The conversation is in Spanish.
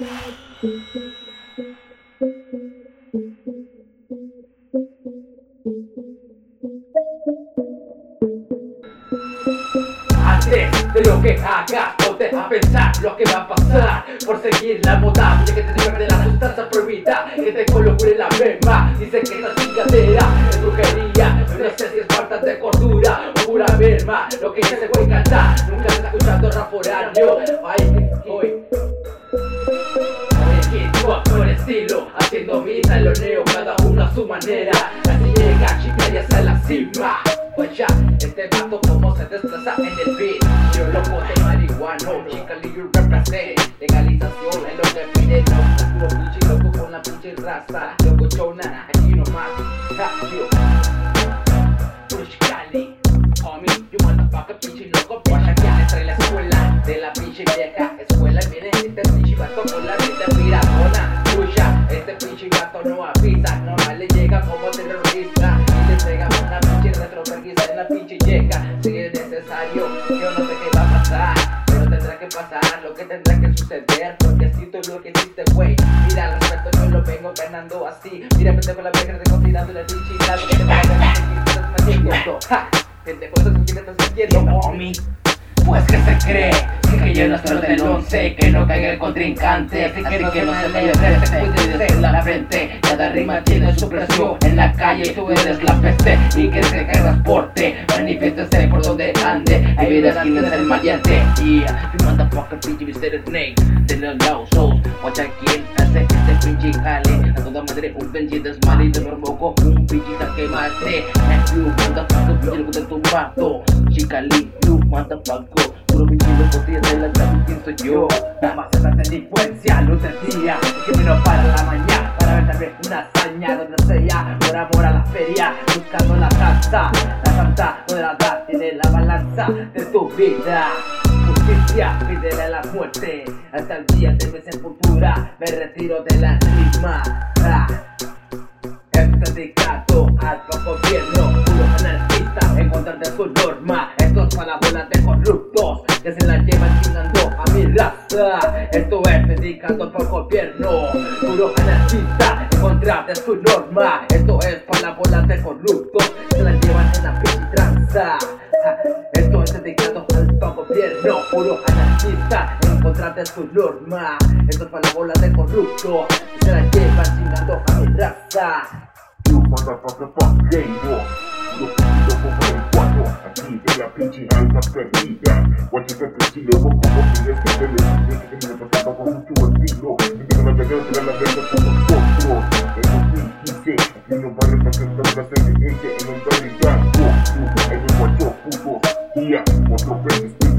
Antes de lo que hagas, ponte a pensar lo que va a pasar. Por seguir la moda, ya que te digan de la sustancia prohibida Que te coloque en la merma Dice que esta chingadera es brujería No sé si es falta de cordura o pura merma Lo que se puede cantar, nunca se está escuchando rap horario Ay, manera. Así llega chica y hasta la cima. Pues ya, este vato como se desplaza en el beat. Yo loco de marihuano, chica you represent. Legalización es lo que pide, no. Puro pinche loco con la pinche raza. Loco chona, aquí nomás. Ja, yo. Puro chicali. Homie, you motherfucker, pinche loco. Que le trae la escuela de la pinche vieja escuela. Viene este pinche vato la pinche llega. Si es necesario, yo no sé qué va a pasar. Pero tendrá que pasar lo que tendrá que suceder. Porque así todo lo que hiciste, güey. Mira, al respeto yo lo vengo ganando así. Mira, pendejo la vieja, te considerando la pinche lado que te va a ganar. Pues que se cree que yo no soy del once Que no caiga el contrincante. Así que no se me frente Cuide de la frente. Cada rima tiene su presión En la calle tú eres la peste Y que se caiga transporte Manifiéstese por donde ande. Hay vidas que no es el maleante Yeah, you motherfucker pinche Mr. Snake. De los low souls Watcha quién hace este pinche jale. A toda madre un pinche desmadre Y te provoco un pinche que mate You motherfucker pinche loco de tu vato. Chicali, you motherfucker. Puro pinche loco tiene la clave quién soy yo Nada más esa delincuencia luz del día Que vino para la mañana Para ver también una hazaña donde sea. Por amor a la feria Buscando la La santa donde la da tiene la balanza de tu vida. Justicia, pídele la muerte. Hasta el día de mi sepultura Me retiro de la. Esto es dedicado al gobierno Puro anarquista en contra de su norma. Esto es para la bola de corruptos Que se la llevan mi Esto es dedicado al gobierno. Puro anarquista en contra de su norma. Esto es para la bola de corruptos se la llevan en la pinche Esto es dedicado al gobierno. Puro anarquista en contra de su norma. Esto es para la bola de corruptos se la llevan chingando a mi raza. You motherfucker fuck la pinche alma perdida. Pues Guachate el estilo, como que hacerlo. Yo que me represento con mucho estilo. Empiezo la carrera, tirar la verga como otro. En 2015, aquí va a representar la siguiente en el realidad. Guacho, puto, día, otro pez, estoy